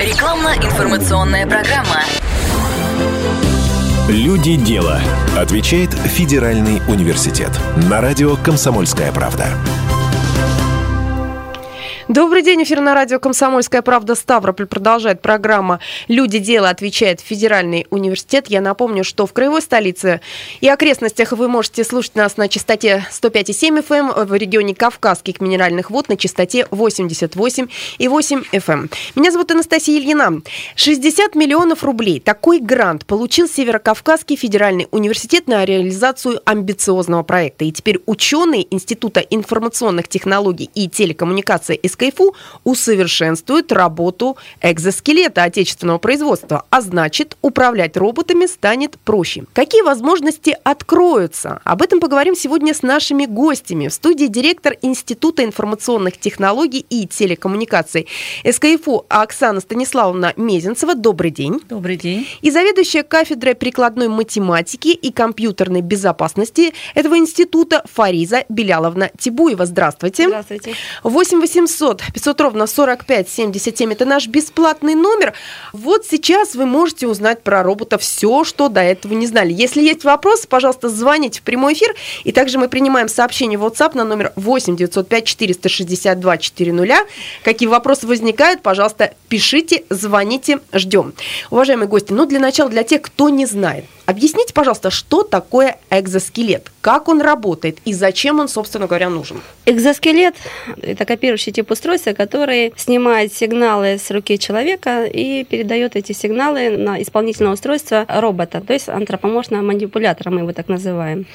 Рекламно-информационная программа. Люди дела. Отвечает Федеральный университет. На радио «Комсомольская правда». Добрый день, эфир на радио «Комсомольская правда» Ставрополь. Продолжает программа «Люди. Дело» отвечает Федеральный университет. Я напомню, что в краевой столице и окрестностях вы можете слушать нас на частоте 105,7 FM, эм, в регионе Кавказских минеральных вод на частоте 88 и 8 FM. Эм. Меня зовут Анастасия Ильина. 60 миллионов рублей. Такой грант получил Северокавказский федеральный университет на реализацию амбициозного проекта. И теперь ученые Института информационных технологий и телекоммуникации СК КФУ усовершенствует работу экзоскелета отечественного производства, а значит, управлять роботами станет проще. Какие возможности откроются? Об этом поговорим сегодня с нашими гостями. В студии директор Института информационных технологий и телекоммуникаций СКФУ Оксана Станиславовна Мезенцева. Добрый день. Добрый день. И заведующая кафедрой прикладной математики и компьютерной безопасности этого института Фариза Беляловна Тибуева. Здравствуйте. Здравствуйте. 8 800 500 500 ровно 45 77. Это наш бесплатный номер. Вот сейчас вы можете узнать про робота все, что до этого не знали. Если есть вопросы, пожалуйста, звоните в прямой эфир. И также мы принимаем сообщение в WhatsApp на номер 8 905 462 400. Какие вопросы возникают, пожалуйста, пишите, звоните, ждем. Уважаемые гости, ну для начала, для тех, кто не знает, Объясните, пожалуйста, что такое экзоскелет, как он работает и зачем он, собственно говоря, нужен? Экзоскелет – это копирующий тип устройства, который снимает сигналы с руки человека и передает эти сигналы на исполнительное устройство робота, то есть антропоморфного манипулятора, мы его так называем.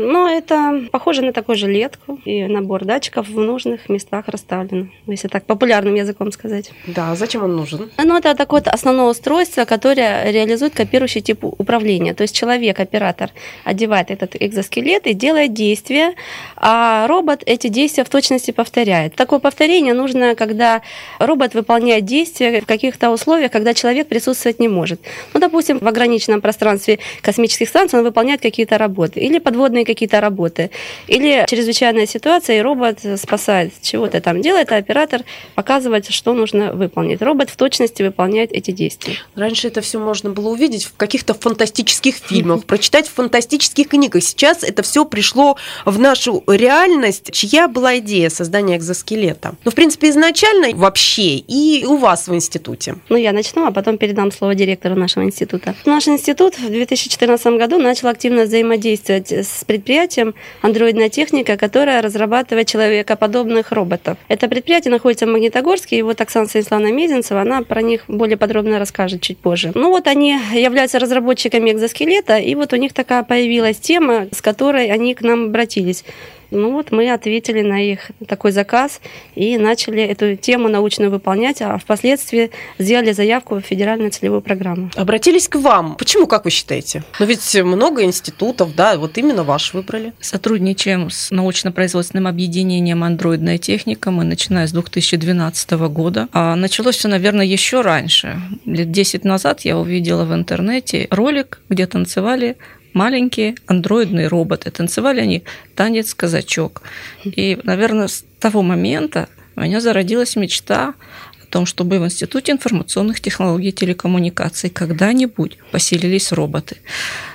Но это похоже на такую жилетку и набор датчиков в нужных местах расставлен, если так популярным языком сказать. Да, зачем он нужен? Ну, это такое основное устройство, которое реализует копирующий тип управления. То есть человек, оператор, одевает этот экзоскелет и делает действия, а робот эти действия в точности повторяет. Такое повторение нужно, когда робот выполняет действия в каких-то условиях, когда человек присутствовать не может. Ну, допустим, в ограниченном пространстве космических станций он выполняет какие-то работы или подводные какие-то работы. Или чрезвычайная ситуация, и робот спасает чего-то там делает, а оператор показывает, что нужно выполнить. Робот в точности выполняет эти действия. Раньше это все можно было увидеть в каких-то фантастических фильмах, прочитать в фантастических книгах. Сейчас это все пришло в нашу реальность. Чья была идея создания экзоскелета? Ну, в принципе, изначально вообще и у вас в институте. Ну, я начну, а потом передам слово директору нашего института. Наш институт в 2014 году начал активно взаимодействовать с предприятием андроидная техника, которая разрабатывает человекоподобных роботов. Это предприятие находится в Магнитогорске, и вот Оксана Станиславовна Мезенцева, она про них более подробно расскажет чуть позже. Ну вот они являются разработчиками экзоскелета, и вот у них такая появилась тема, с которой они к нам обратились. Ну вот мы ответили на их такой заказ и начали эту тему научную выполнять, а впоследствии сделали заявку в федеральную целевую программу. Обратились к вам. Почему, как вы считаете? Ну ведь много институтов, да, вот именно ваш выбрали. Сотрудничаем с научно-производственным объединением «Андроидная техника». Мы начиная с 2012 года. А началось все, наверное, еще раньше. Лет 10 назад я увидела в интернете ролик, где танцевали маленькие андроидные роботы. Танцевали они танец казачок. И, наверное, с того момента у меня зародилась мечта о том, чтобы в Институте информационных технологий и телекоммуникаций когда-нибудь поселились роботы.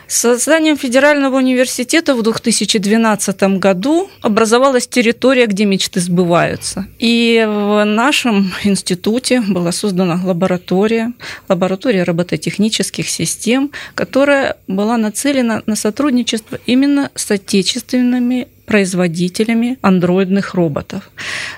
С созданием Федерального университета в 2012 году образовалась территория, где мечты сбываются. И в нашем институте была создана лаборатория, лаборатория робототехнических систем, которая была нацелена на сотрудничество именно с отечественными производителями андроидных роботов.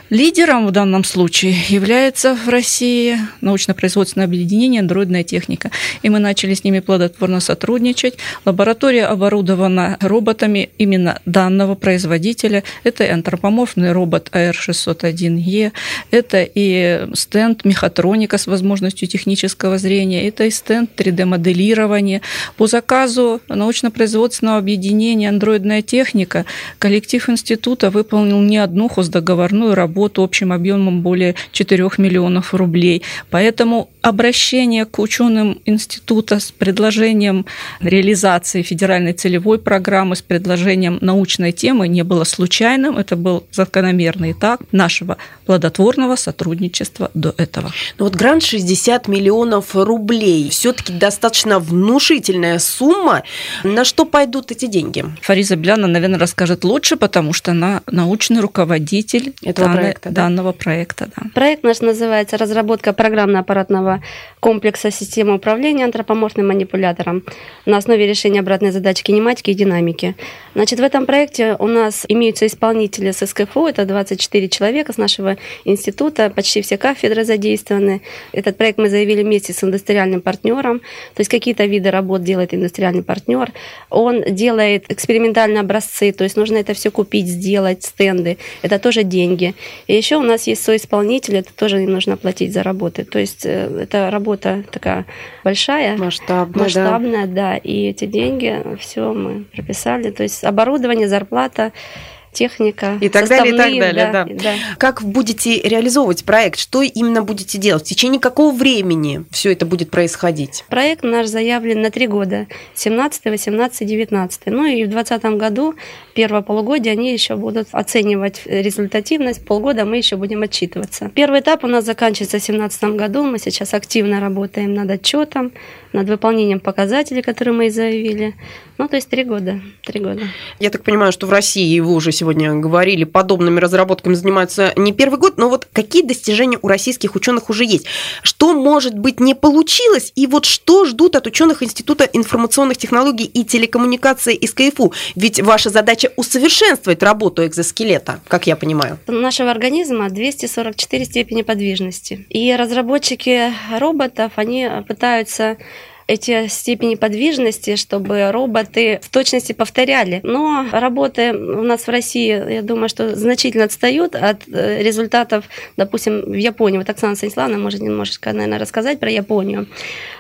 Лидером в данном случае является в России научно-производственное объединение «Андроидная техника». И мы начали с ними плодотворно сотрудничать. Лаборатория оборудована роботами именно данного производителя. Это антропоморфный робот AR601E, это и стенд мехатроника с возможностью технического зрения, это и стенд 3D-моделирования. По заказу научно-производственного объединения «Андроидная техника» коллектив института выполнил не одну хоздоговорную работу общим объемом более 4 миллионов рублей. Поэтому обращение к ученым института с предложением реализации федеральной целевой программы, с предложением научной темы не было случайным. Это был закономерный этап нашего плодотворного сотрудничества до этого. Ну вот грант 60 миллионов рублей. Все-таки достаточно внушительная сумма. На что пойдут эти деньги? Фариза Бляна, наверное, расскажет лучше, потому что она научный руководитель этого данной, проекта, да? данного проекта. Да. Проект наш называется «Разработка программно-аппаратного комплекса системы управления антропоморфным манипулятором на основе решения обратной задачи кинематики и динамики». Значит, в этом проекте у нас имеются исполнители с СКФУ, это 24 человека с нашего института, почти все кафедры задействованы. Этот проект мы заявили вместе с индустриальным партнером, то есть какие-то виды работ делает индустриальный партнер. Он делает экспериментальные образцы, то есть нужно это все купить, сделать, стенды. Это тоже деньги. И еще у нас есть соисполнитель, это тоже им нужно платить за работы. То есть э, это работа такая большая, масштабная, масштабная да. да. И эти деньги все мы прописали. То есть оборудование, зарплата техника. И так далее, и так далее, да, да. да. Как будете реализовывать проект? Что именно будете делать? В течение какого времени все это будет происходить? Проект наш заявлен на три года. 17, 18, 19. Ну и в 2020 году, первое полугодие, они еще будут оценивать результативность. Полгода мы еще будем отчитываться. Первый этап у нас заканчивается в 2017 году. Мы сейчас активно работаем над отчетом, над выполнением показателей, которые мы и заявили. Ну, то есть три года. Три года. Я так понимаю, что в России, вы уже сегодня говорили, подобными разработками занимаются не первый год, но вот какие достижения у российских ученых уже есть? Что, может быть, не получилось? И вот что ждут от ученых Института информационных технологий и телекоммуникаций из КФУ? Ведь ваша задача усовершенствовать работу экзоскелета, как я понимаю. У нашего организма 244 степени подвижности. И разработчики роботов, они пытаются эти степени подвижности, чтобы роботы в точности повторяли. Но работы у нас в России, я думаю, что значительно отстают от э, результатов, допустим, в Японии. Вот Оксана Станиславовна может немножечко, наверное, рассказать про Японию.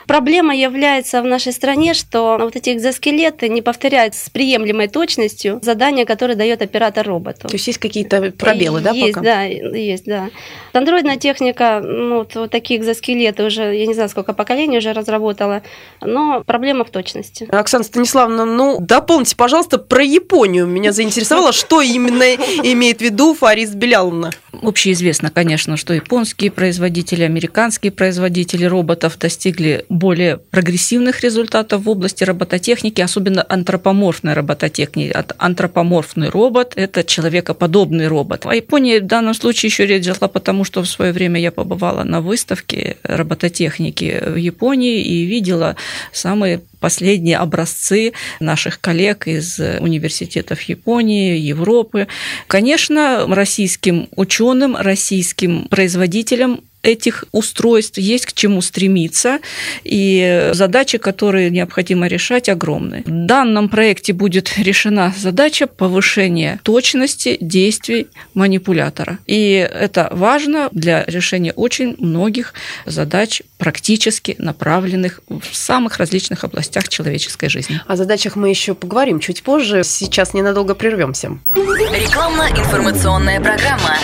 Проблема является в нашей стране, что вот эти экзоскелеты не повторяют с приемлемой точностью задания, которые дает оператор роботу. То есть есть какие-то пробелы, да, есть, пока? Да, есть, да. Андроидная техника, ну, вот, вот такие экзоскелеты уже, я не знаю, сколько поколений уже разработала, но проблема в точности. Оксана Станиславовна, ну, дополните, пожалуйста, про Японию. Меня заинтересовало, что именно имеет в виду Фарис Беляловна. Общеизвестно, конечно, что японские производители, американские производители роботов достигли более прогрессивных результатов в области робототехники, особенно антропоморфной робототехники. Антропоморфный робот – это человекоподобный робот. А Япония в данном случае еще речь зашла, потому что в свое время я побывала на выставке робототехники в Японии и видела самые последние образцы наших коллег из университетов Японии, Европы. Конечно, российским ученым, российским производителям этих устройств, есть к чему стремиться, и задачи, которые необходимо решать, огромны. В данном проекте будет решена задача повышения точности действий манипулятора. И это важно для решения очень многих задач, практически направленных в самых различных областях человеческой жизни. О задачах мы еще поговорим чуть позже. Сейчас ненадолго прервемся. Рекламно-информационная программа.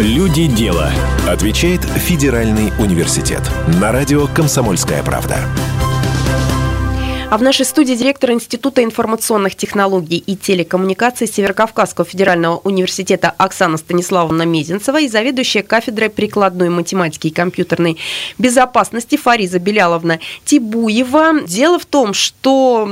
Люди дела. Отвечает Федеральный университет. На радио Комсомольская правда. А в нашей студии директор Института информационных технологий и телекоммуникаций Северокавказского федерального университета Оксана Станиславовна Мезенцева и заведующая кафедрой прикладной математики и компьютерной безопасности Фариза Беляловна Тибуева. Дело в том, что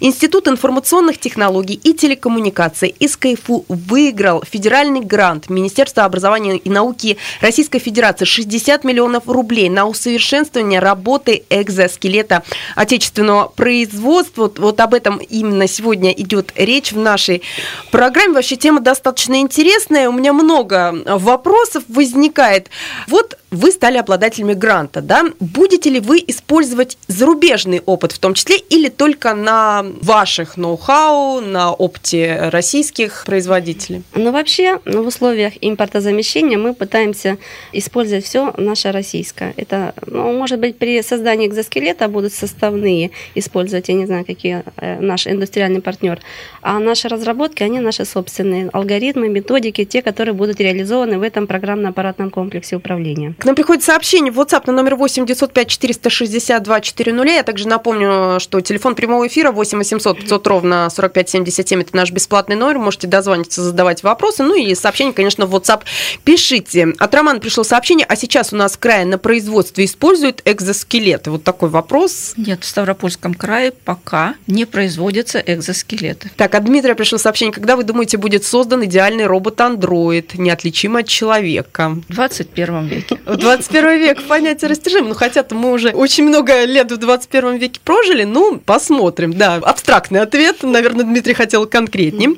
Институт информационных технологий и телекоммуникаций из КФУ выиграл федеральный грант Министерства образования и науки Российской Федерации 60 миллионов рублей на усовершенствование работы экзоскелета отечественного производства производства. Вот, вот об этом именно сегодня идет речь в нашей программе. Вообще тема достаточно интересная. У меня много вопросов возникает. Вот вы стали обладателями гранта, да? Будете ли вы использовать зарубежный опыт в том числе или только на ваших ноу-хау, на опыте российских производителей? Ну, вообще, ну, в условиях импортозамещения мы пытаемся использовать все наше российское. Это, ну, может быть, при создании экзоскелета будут составные использовать, я не знаю, какие э, наш индустриальный партнер. А наши разработки, они наши собственные алгоритмы, методики, те, которые будут реализованы в этом программно-аппаратном комплексе управления. К нам приходит сообщение в WhatsApp на номер 8 905 462 400. Я также напомню, что телефон прямого эфира 8 800 500 ровно 45 77. Это наш бесплатный номер. Можете дозвониться, задавать вопросы. Ну и сообщение, конечно, в WhatsApp пишите. От Романа пришло сообщение, а сейчас у нас в крае на производстве используют экзоскелеты. Вот такой вопрос. Нет, в Ставропольском крае пока не производятся экзоскелеты. Так, от Дмитрия пришло сообщение. Когда вы думаете, будет создан идеальный робот-андроид, неотличимый от человека? В 21 веке. В 21 век понятие растяжим. Ну, хотя мы уже очень много лет в 21 веке прожили. Ну, посмотрим. Да, абстрактный ответ. Наверное, Дмитрий хотел конкретнее.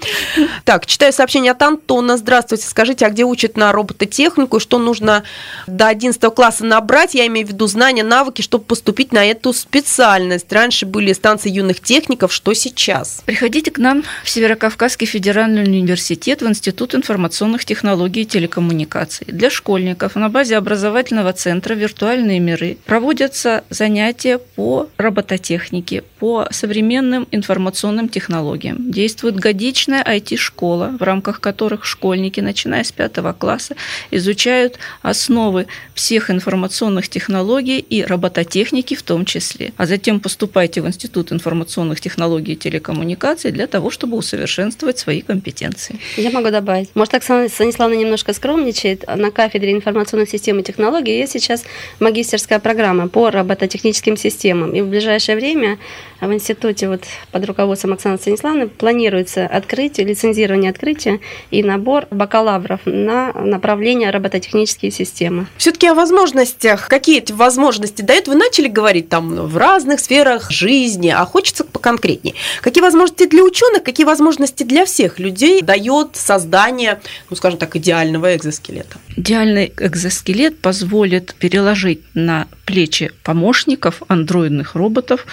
Так, читаю сообщение от Антона. Здравствуйте. Скажите, а где учат на робототехнику? Что нужно до 11 класса набрать? Я имею в виду знания, навыки, чтобы поступить на эту специальность. Раньше были станции юных техников. Что сейчас? Приходите к нам в Северокавказский федеральный университет в Институт информационных технологий и телекоммуникаций. Для школьников на базе образовательного центра «Виртуальные миры» проводятся занятия по робототехнике, по современным информационным технологиям. Действует годичная IT-школа, в рамках которых школьники, начиная с пятого класса, изучают основы всех информационных технологий и робототехники в том числе. А затем поступайте в Институт информационных технологий и телекоммуникаций для того, чтобы усовершенствовать свои компетенции. Я могу добавить. Может, Оксана Станиславовна немножко скромничает. На кафедре информационных систем и технологий есть сейчас магистерская программа по робототехническим системам. И в ближайшее время в институте вот под руководством Оксаны Станиславовны планируется открытие, лицензирование открытия и набор бакалавров на направление робототехнические системы. Все-таки о возможностях. Какие эти возможности дают? Вы начали говорить там в разных сферах жизни, а хочется поконкретнее. Какие возможности для ученых, какие возможности для всех людей дает создание, ну, скажем так, идеального экзоскелета? Идеальный экзоскелет позволит переложить на плечи помощников андроидных роботов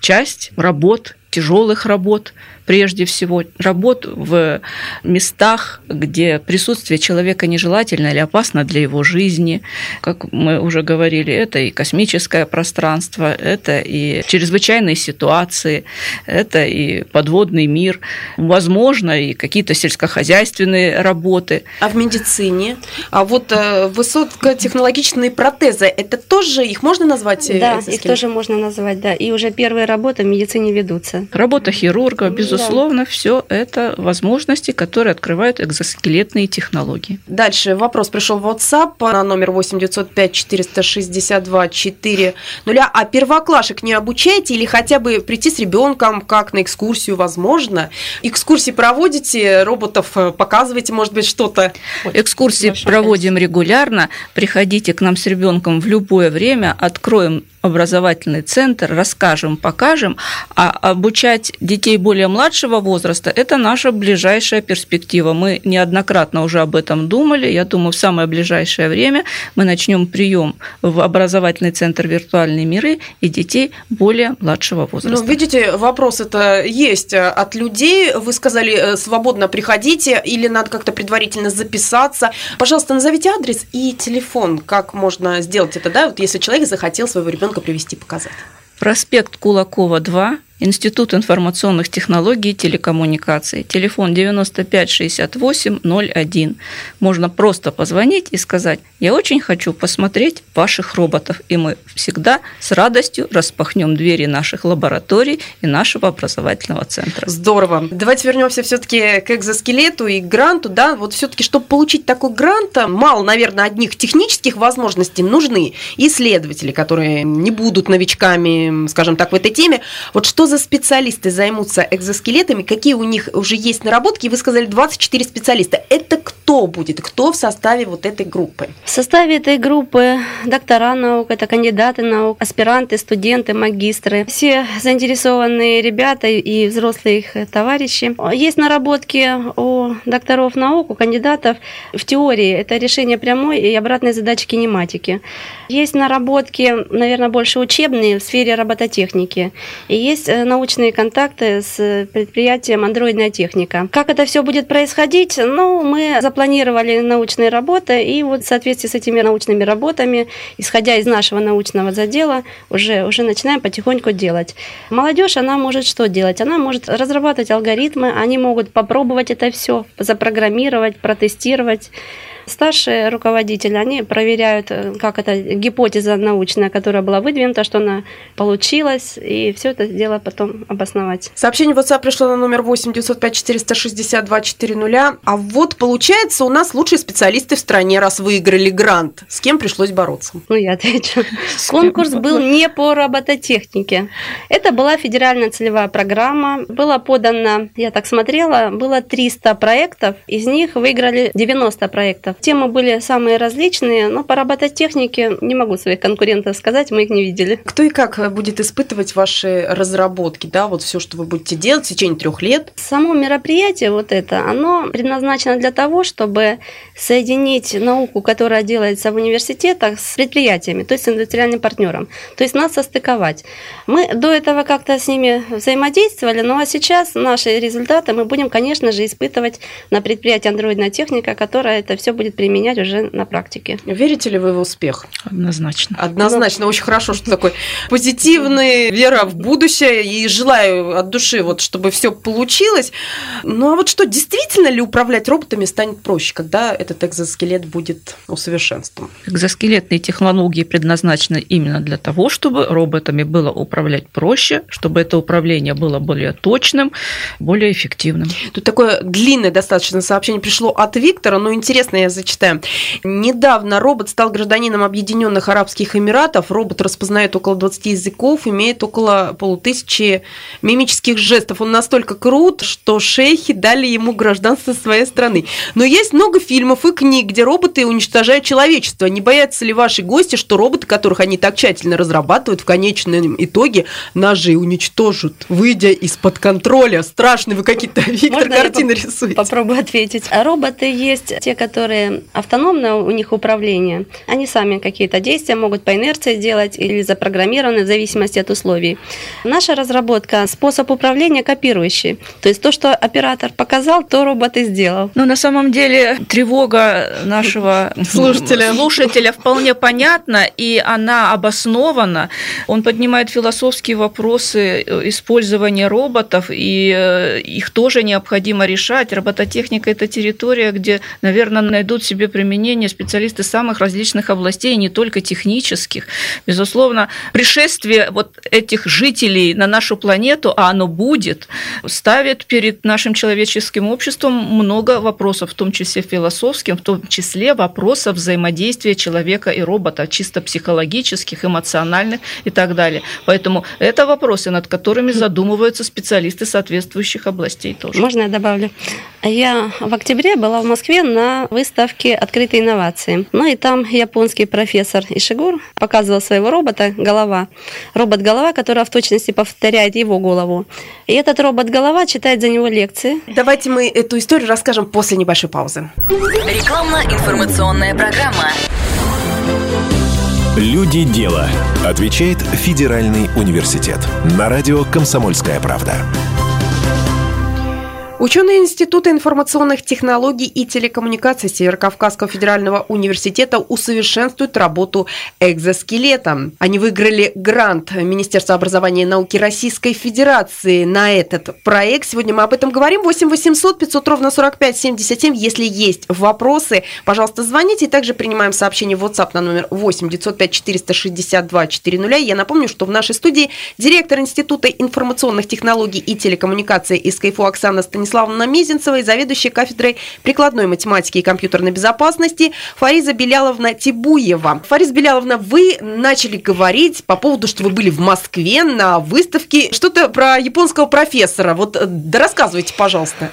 часть работ, тяжелых работ, прежде всего, работ в местах, где присутствие человека нежелательно или опасно для его жизни. Как мы уже говорили, это и космическое пространство, это и чрезвычайные ситуации, это и подводный мир, возможно, и какие-то сельскохозяйственные работы. А в медицине? А вот э, высокотехнологичные протезы, это тоже, их можно назвать? Э, да, их тоже можно назвать, да. И уже первые работы в медицине ведутся. Работа хирурга, безусловно, безусловно, да. все это возможности, которые открывают экзоскелетные технологии. Дальше вопрос пришел в WhatsApp на номер 8 905 462 4 нуля. А первоклашек не обучаете или хотя бы прийти с ребенком как на экскурсию возможно? Экскурсии проводите, роботов э, показываете, может быть, что-то? Экскурсии проводим регулярно. Приходите к нам с ребенком в любое время, откроем образовательный центр, расскажем, покажем, а обучать детей более младшего возраста – это наша ближайшая перспектива. Мы неоднократно уже об этом думали. Я думаю, в самое ближайшее время мы начнем прием в образовательный центр «Виртуальные миры» и детей более младшего возраста. Ну, видите, вопрос это есть от людей. Вы сказали, э, свободно приходите или надо как-то предварительно записаться. Пожалуйста, назовите адрес и телефон, как можно сделать это, да, вот если человек захотел своего ребенка ребенка привести, показать. Проспект Кулакова, 2, Институт информационных технологий и телекоммуникаций. Телефон 95 68 01. Можно просто позвонить и сказать, я очень хочу посмотреть ваших роботов. И мы всегда с радостью распахнем двери наших лабораторий и нашего образовательного центра. Здорово. Давайте вернемся все-таки к экзоскелету и гранту. Да? Вот все-таки, чтобы получить такой грант, мало, наверное, одних технических возможностей. Нужны исследователи, которые не будут новичками, скажем так, в этой теме. Вот что за специалисты займутся экзоскелетами? Какие у них уже есть наработки? Вы сказали 24 специалиста. Это кто будет? Кто в составе вот этой группы? В составе этой группы доктора наук, это кандидаты наук, аспиранты, студенты, магистры. Все заинтересованные ребята и взрослые их товарищи. Есть наработки у докторов наук, у кандидатов в теории. Это решение прямой и обратной задачи кинематики. Есть наработки, наверное, больше учебные в сфере робототехники. И есть э, научные контакты с предприятием «Андроидная техника». Как это все будет происходить? Ну, мы запланировали научные работы, и вот в соответствии с этими научными работами, исходя из нашего научного задела, уже, уже начинаем потихоньку делать. Молодежь, она может что делать? Она может разрабатывать алгоритмы, они могут попробовать это все, запрограммировать, протестировать, Старшие руководители, они проверяют, э, как эта гипотеза научная, которая была выдвинута, что она получилась, и все это дело потом обосновать. Сообщение в WhatsApp пришло на номер 8 905 462 400. А вот получается у нас лучшие специалисты в стране, раз выиграли грант. С кем пришлось бороться? Ну, я отвечу. Конкурс был не по робототехнике. Это была федеральная целевая программа. Было подано, я так смотрела, было 300 проектов. Из них выиграли 90 проектов. Темы были самые различные, но по робототехнике не могу своих конкурентов сказать, мы их не видели. Кто и как будет испытывать ваши разработки, да, вот все, что вы будете делать в течение трех лет? Само мероприятие вот это, оно предназначено для того, чтобы соединить науку, которая делается в университетах, с предприятиями, то есть с индустриальным партнером. То есть нас состыковать. Мы до этого как-то с ними взаимодействовали, ну а сейчас наши результаты мы будем, конечно же, испытывать на предприятии андроидная техника, которая это все будет применять уже на практике. Верите ли вы в успех? Однозначно. Однозначно. Очень хорошо, что такой позитивный вера в будущее и желаю от души, вот, чтобы все получилось. Ну а вот что, действительно ли управлять роботами станет проще, когда этот экзоскелет будет усовершенствован? Экзоскелетные технологии предназначены именно для того, чтобы роботами было управлять проще, чтобы это управление было более точным, более эффективным. Тут такое длинное достаточно сообщение пришло от Виктора, но интересно я зачитаю. Недавно робот стал гражданином Объединенных Арабских Эмиратов. Робот распознает около 20 языков, имеет около полутысячи мимических жестов. Он настолько крут, что шейхи дали ему гражданство своей страны. Но есть много фильмов и книг, где роботы уничтожают человечество. Не боятся ли ваши гости, что роботы, которых они так тщательно разрабатывают, в конечном итоге ножи уничтожат, выйдя из-под контроля? Страшные вы какие-то, Виктор, Можно картины рисуете. Попробую ответить. А Роботы есть те, которые автономно у них управление. Они сами какие-то действия могут по инерции делать или запрограммированы в зависимости от условий. Наша разработка – способ управления копирующий. То есть то, что оператор показал, то робот и сделал. Но на самом деле тревога нашего Слушателя. слушателя вполне понятна, и она обоснована. Он поднимает философские вопросы э, использования роботов, и э, их тоже необходимо решать. Робототехника – это территория, где, наверное, найдут себе применение специалисты самых различных областей, не только технических. Безусловно, пришествие вот этих жителей на нашу планету, а оно будет, ставит перед нашим человеческим обществом много вопросов, в том числе философским, в том числе вопросов взаимодействия человека и робота, чисто психологических, эмоциональных и так далее. Поэтому это вопросы, над которыми задумываются специалисты соответствующих областей тоже. Можно я добавлю? Я в октябре была в Москве на выставке «Открытые инновации». Ну и там японский профессор Ишигур показывал своего робота «Голова». Робот-голова, которая в точности повторяет его голову. И этот робот-голова читает за него лекции. Давайте мы эту историю расскажем после небольшой паузы. Рекламно-информационная программа. Люди дела. Отвечает Федеральный университет. На радио «Комсомольская правда». Ученые Института информационных технологий и телекоммуникаций Северокавказского федерального университета усовершенствуют работу экзоскелета. Они выиграли грант Министерства образования и науки Российской Федерации на этот проект. Сегодня мы об этом говорим. 8 800 500 ровно 45 77. Если есть вопросы, пожалуйста, звоните. И также принимаем сообщение в WhatsApp на номер 8 905 462 400. Я напомню, что в нашей студии директор Института информационных технологий и телекоммуникаций из КФУ Оксана Станиславовна Мезенцева и заведующая кафедрой прикладной математики и компьютерной безопасности Фариза Беляловна Тибуева. Фариза Беляловна, вы начали говорить по поводу, что вы были в Москве на выставке. Что-то про японского профессора. Вот э, да рассказывайте, пожалуйста.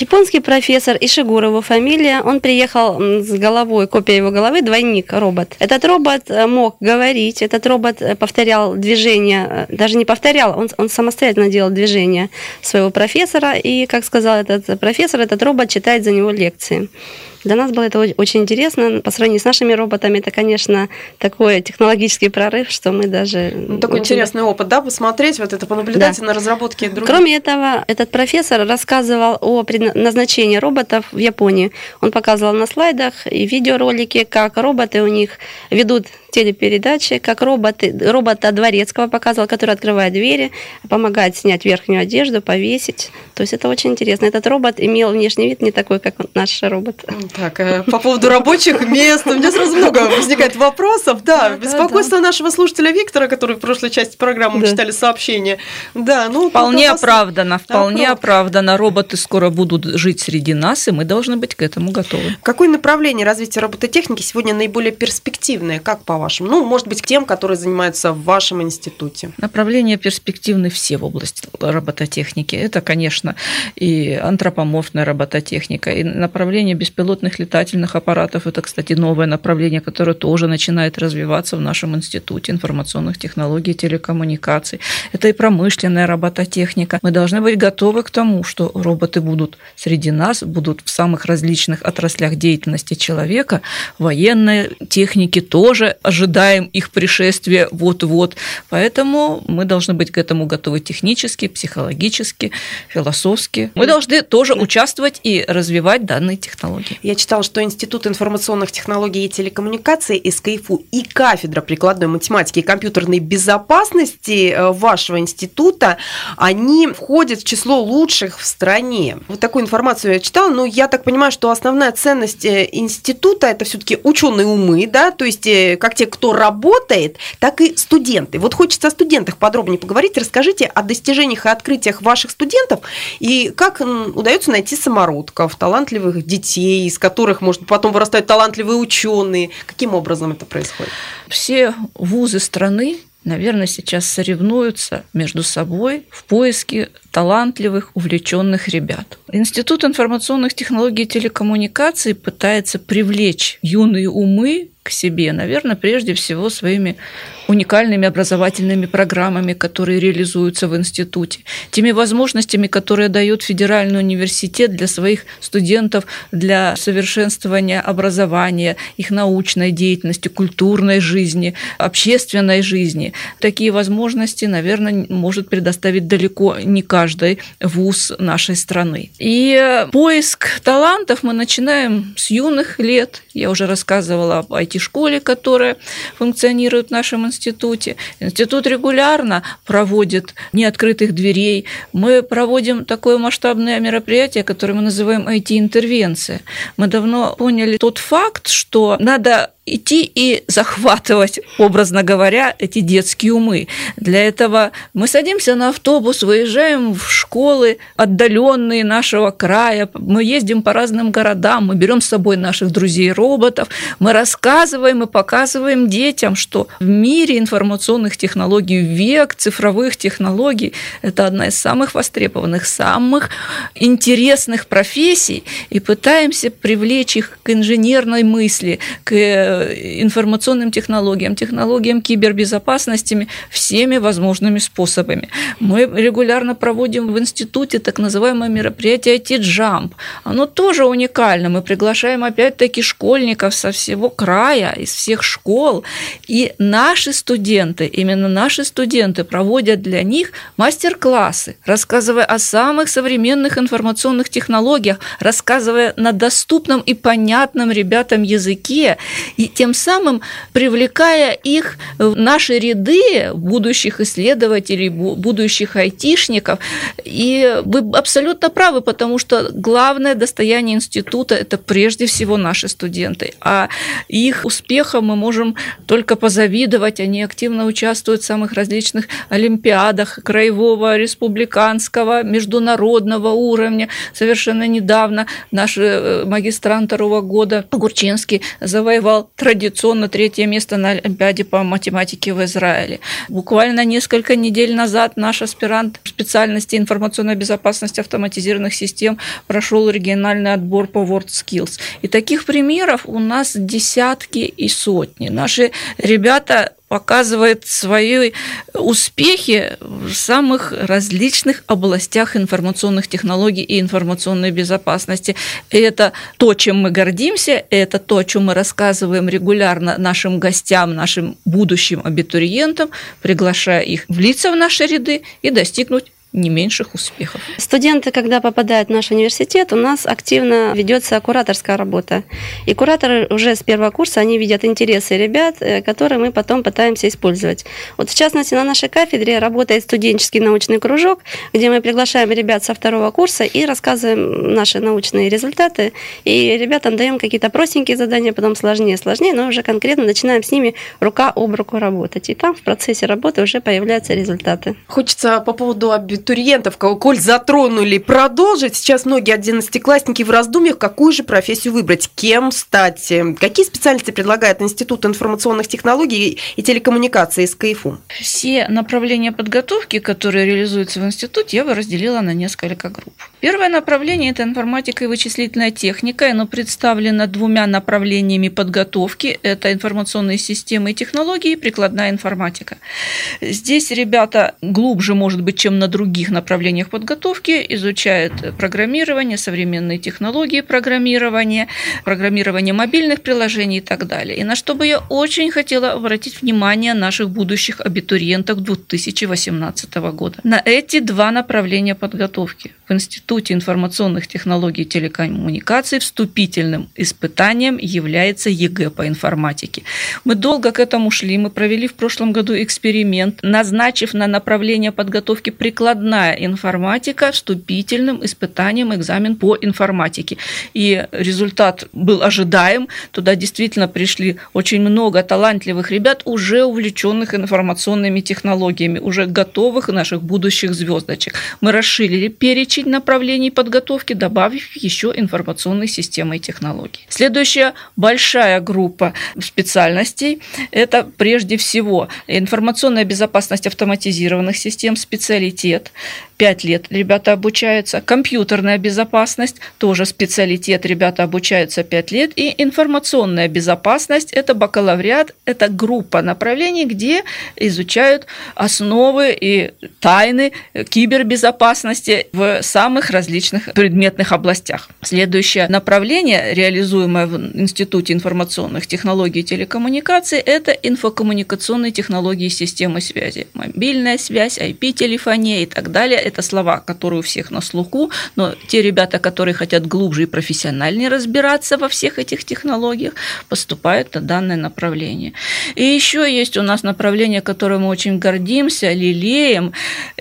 Японский профессор Ишигура его фамилия, он приехал с головой, копия его головы, двойник, робот. Этот робот э, мог говорить, этот робот э, повторял движения, э, даже не повторял, он, он самостоятельно делал движения своего профессора, и, как сказал этот профессор, этот робот читает за него лекции. Для нас было это очень интересно. По сравнению с нашими роботами, это, конечно, такой технологический прорыв, что мы даже... Ну, такой очень- интересный опыт, да, посмотреть, вот это понаблюдать Да. на разработке других. Кроме этого, этот профессор рассказывал о предназначении роботов в Японии. Он показывал на слайдах и видеоролики, как роботы у них ведут телепередачи, как роботы, робота Дворецкого показывал, который открывает двери, помогает снять верхнюю одежду, повесить. То есть это очень интересно. Этот робот имел внешний вид не такой, как наш робот. Так, э, по поводу рабочих мест, у меня сразу много возникает вопросов. Да, Да, беспокойство нашего слушателя Виктора, который в прошлой части программы мы Да. читали сообщение. Да, ну... Вполне вас- оправдано, вполне Оправдано. оправдано. Роботы скоро будут жить среди нас, и мы должны быть к этому готовы. Какое направление развития робототехники сегодня наиболее перспективное, как по-вашему? Ну, может быть, к тем, которые занимаются в вашем институте. Направления перспективны все в области робототехники. Это, конечно, и антропоморфная робототехника, и направление беспилотных летательных аппаратов. Это, кстати, новое направление, которое тоже начинает развиваться в нашем институте информационных технологий и телекоммуникаций. Это и промышленная робототехника. Мы должны быть готовы к тому, что роботы будут среди нас, будут в самых различных отраслях деятельности человека, военной техники тоже ожидаем их пришествия вот-вот. Поэтому мы должны быть к этому готовы технически, психологически, философски. Мы должны тоже участвовать и развивать данные технологии. Я читала, что Институт информационных технологий и телекоммуникаций СКИФУ и кафедра прикладной математики и компьютерной безопасности э, вашего института, они входят в число лучших в стране. Вот такую информацию я читала, но я так понимаю, что основная ценность э, института это все-таки ученые умы, да, то есть э, как те, кто работает, так и студенты. Вот хочется о студентах подробнее поговорить. Расскажите о достижениях и открытиях ваших студентов и как удается найти самородков, талантливых детей, из которых, может, потом вырастают талантливые ученые. Каким образом это происходит? Все вузы страны наверное, сейчас соревнуются между собой в поиске талантливых, увлеченных ребят. Институт информационных технологий и телекоммуникаций пытается привлечь юные умы к себе, наверное, прежде всего своими уникальными образовательными программами, которые реализуются в институте, теми возможностями, которые дает Федеральный университет для своих студентов, для совершенствования образования, их научной деятельности, культурной жизни, общественной жизни. Такие возможности, наверное, может предоставить далеко не каждый вуз нашей страны. И поиск талантов мы начинаем с юных лет. Я уже рассказывала об IT-школе, которая функционирует в нашем институте. Институт регулярно проводит неоткрытых дверей. Мы проводим такое масштабное мероприятие, которое мы называем IT-интервенция. Мы давно поняли тот факт, что надо идти и захватывать, образно говоря, эти детские умы. Для этого мы садимся на автобус, выезжаем в школы отдаленные нашего края, мы ездим по разным городам, мы берем с собой наших друзей-роботов, мы рассказываем и показываем детям, что в мире информационных технологий, век цифровых технологий, это одна из самых востребованных, самых интересных профессий, и пытаемся привлечь их к инженерной мысли, к информационным технологиям, технологиям кибербезопасности всеми возможными способами. Мы регулярно проводим в институте так называемое мероприятие IT-Jump. Оно тоже уникально. Мы приглашаем опять-таки школьников со всего края, из всех школ. И наши студенты, именно наши студенты проводят для них мастер-классы, рассказывая о самых современных информационных технологиях, рассказывая на доступном и понятном ребятам языке. И тем самым привлекая их в наши ряды будущих исследователей, будущих айтишников. И вы абсолютно правы, потому что главное достояние института – это прежде всего наши студенты. А их успехам мы можем только позавидовать. Они активно участвуют в самых различных олимпиадах краевого, республиканского, международного уровня. Совершенно недавно наш магистрант второго года Гурчинский завоевал традиционно третье место на Олимпиаде по математике в Израиле. Буквально несколько недель назад наш аспирант специальности информационной безопасности автоматизированных систем прошел региональный отбор по WorldSkills. И таких примеров у нас десятки и сотни. Наши ребята показывает свои успехи в самых различных областях информационных технологий и информационной безопасности. И это то, чем мы гордимся, это то, о чем мы рассказываем регулярно нашим гостям, нашим будущим абитуриентам, приглашая их влиться в наши ряды и достигнуть не меньших успехов. Студенты, когда попадают в наш университет, у нас активно ведется кураторская работа. И кураторы уже с первого курса, они видят интересы ребят, э, которые мы потом пытаемся использовать. Вот в частности, на нашей кафедре работает студенческий научный кружок, где мы приглашаем ребят со второго курса и рассказываем наши научные результаты. И ребятам даем какие-то простенькие задания, потом сложнее, сложнее, но уже конкретно начинаем с ними рука об руку работать. И там в процессе работы уже появляются результаты. Хочется по поводу абитуриентов, кого коль затронули, продолжить. Сейчас многие одиннадцатиклассники в раздумьях, какую же профессию выбрать, кем стать. Какие специальности предлагает Институт информационных технологий и телекоммуникаций из КФУ? Все направления подготовки, которые реализуются в институте, я бы разделила на несколько групп. Первое направление – это информатика и вычислительная техника. Оно представлено двумя направлениями подготовки. Это информационные системы и технологии и прикладная информатика. Здесь ребята глубже, может быть, чем на других направлениях подготовки, изучают программирование, современные технологии программирования, программирование мобильных приложений и так далее. И на что бы я очень хотела обратить внимание наших будущих абитуриентов 2018 года. На эти два направления подготовки. В Институте информационных технологий и телекоммуникаций вступительным испытанием является ЕГЭ по информатике. Мы долго к этому шли, мы провели в прошлом году эксперимент, назначив на направление подготовки прикладная информатика вступительным испытанием экзамен по информатике. И результат был ожидаем. Туда действительно пришли очень много талантливых ребят, уже увлеченных информационными технологиями, уже готовых наших будущих звездочек. Мы расширили перечень направлений подготовки, добавив еще информационные системы и технологии. Следующая большая группа специальностей – это прежде всего информационная безопасность автоматизированных систем, специалитет, 5 лет ребята обучаются. Компьютерная безопасность, тоже специалитет, ребята обучаются 5 лет. И информационная безопасность, это бакалавриат, это группа направлений, где изучают основы и тайны кибербезопасности в самых различных предметных областях. Следующее направление, реализуемое в Институте информационных технологий и телекоммуникаций, это инфокоммуникационные технологии системы связи. Мобильная связь, IP-телефония и так далее это слова, которые у всех на слуху, но те ребята, которые хотят глубже и профессиональнее разбираться во всех этих технологиях, поступают на данное направление. И еще есть у нас направление, которым мы очень гордимся, лелеем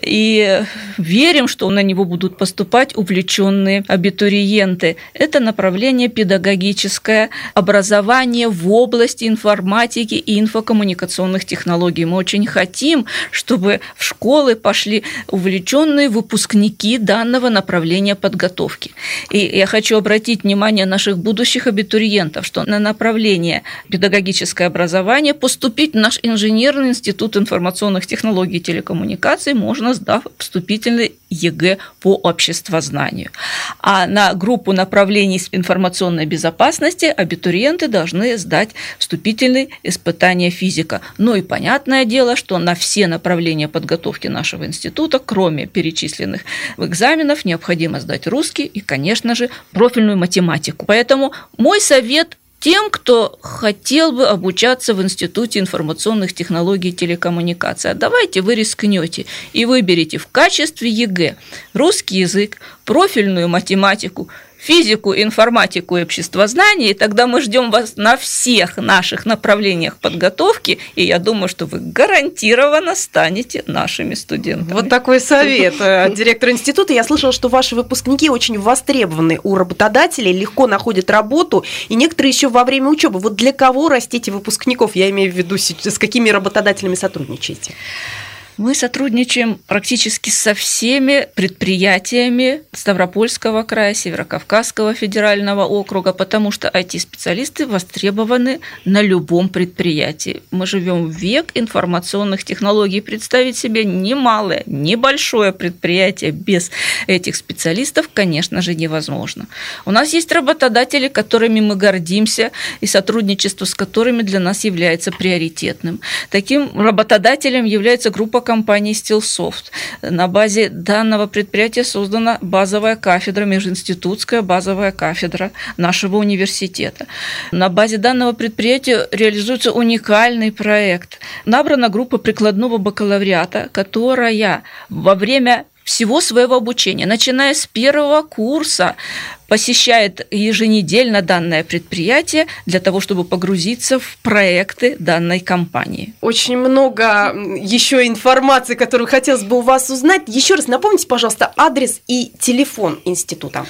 и верим, что на него будут поступать увлеченные абитуриенты. Это направление педагогическое образование в области информатики и инфокоммуникационных технологий. Мы очень хотим, чтобы в школы пошли увлеченные юные выпускники данного направления подготовки. И я хочу обратить внимание наших будущих абитуриентов, что на направление педагогическое образование поступить в наш инженерный институт информационных технологий и телекоммуникаций можно, сдав вступительный ЕГЭ по обществознанию. А на группу направлений информационной безопасности абитуриенты должны сдать вступительные испытания физика. Ну и понятное дело, что на все направления подготовки нашего института, кроме перечисленных экзаменов, необходимо сдать русский и, конечно же, профильную математику. Поэтому мой совет тем, кто хотел бы обучаться в Институте информационных технологий и телекоммуникаций. А давайте вы рискнете и выберете в качестве ЕГЭ русский язык, профильную математику, физику, информатику и обществознание, и тогда мы ждем вас на всех наших направлениях подготовки, и я думаю, что вы гарантированно станете нашими студентами. Вот такой совет. Э, директор института, я слышала, что ваши выпускники очень востребованы у работодателей, легко находят работу, и некоторые еще во время учебы. Вот для кого растите выпускников? Я имею в виду, с какими работодателями сотрудничаете? Мы сотрудничаем практически со всеми предприятиями Ставропольского края, Северокавказского федерального округа, потому что IT-специалисты востребованы на любом предприятии. Мы живем в век информационных технологий. Представить себе немалое, небольшое предприятие без этих специалистов, конечно же, невозможно. У нас есть работодатели, которыми мы гордимся, и сотрудничество с которыми для нас является приоритетным. Таким работодателем является группа компании Stillsoft. На базе данного предприятия создана базовая кафедра, межинститутская базовая кафедра нашего университета. На базе данного предприятия реализуется уникальный проект. Набрана группа прикладного бакалавриата, которая во время всего своего обучения, начиная с первого курса, посещает еженедельно данное предприятие для того, чтобы погрузиться в проекты данной компании. Очень много еще информации, которую хотелось бы у вас узнать. Еще раз напомните, пожалуйста, адрес и телефон института.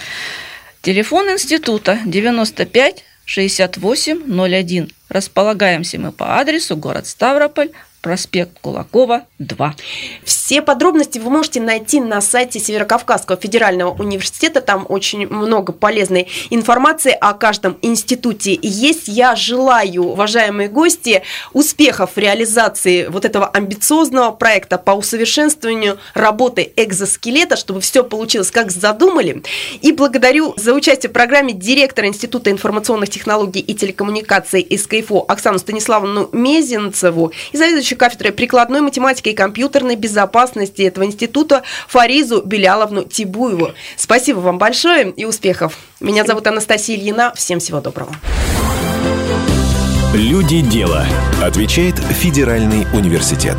Телефон института 95 68 01. Располагаемся мы по адресу город Ставрополь, проспект Кулакова, 2. Все подробности вы можете найти на сайте Северокавказского федерального университета. Там очень много полезной информации о каждом институте есть. Я желаю, уважаемые гости, успехов в реализации вот этого амбициозного проекта по усовершенствованию работы экзоскелета, чтобы все получилось как задумали. И благодарю за участие в программе директора Института информационных технологий и телекоммуникаций СКФО Оксану Станиславовну Мезенцеву и заведующую заведующей кафедрой прикладной математики и компьютерной безопасности этого института Фаризу Беляловну Тибуеву. Спасибо вам большое и успехов. Меня зовут Анастасия Ильина. Всем всего доброго. Люди дела. Отвечает Федеральный университет.